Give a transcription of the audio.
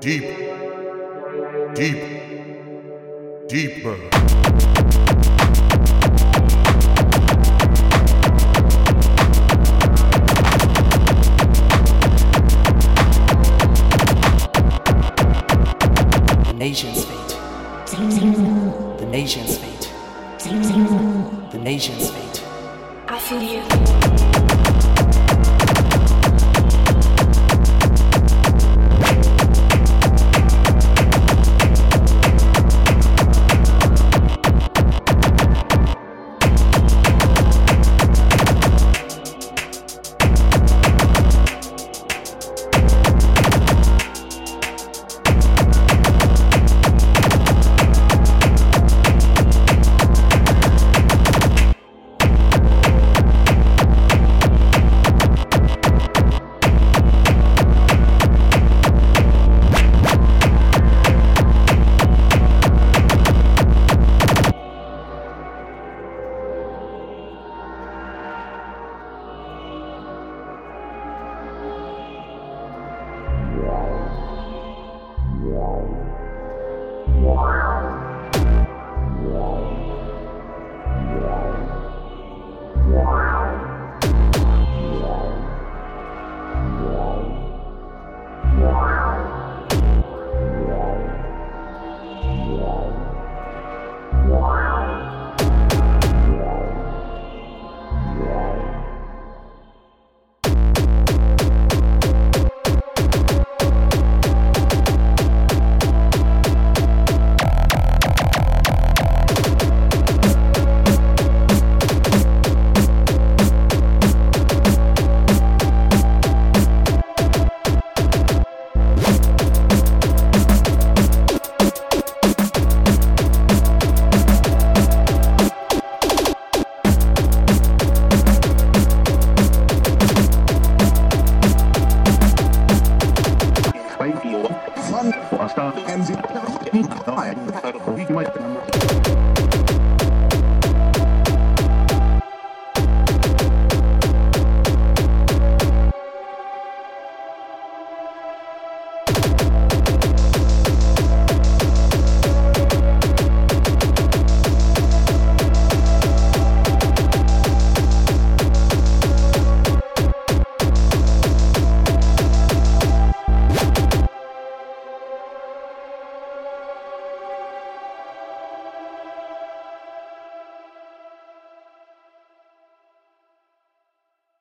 deep, deep, deeper. nation's fate. The nation's fate. The nation's fate. I feel you. に肩がやりました。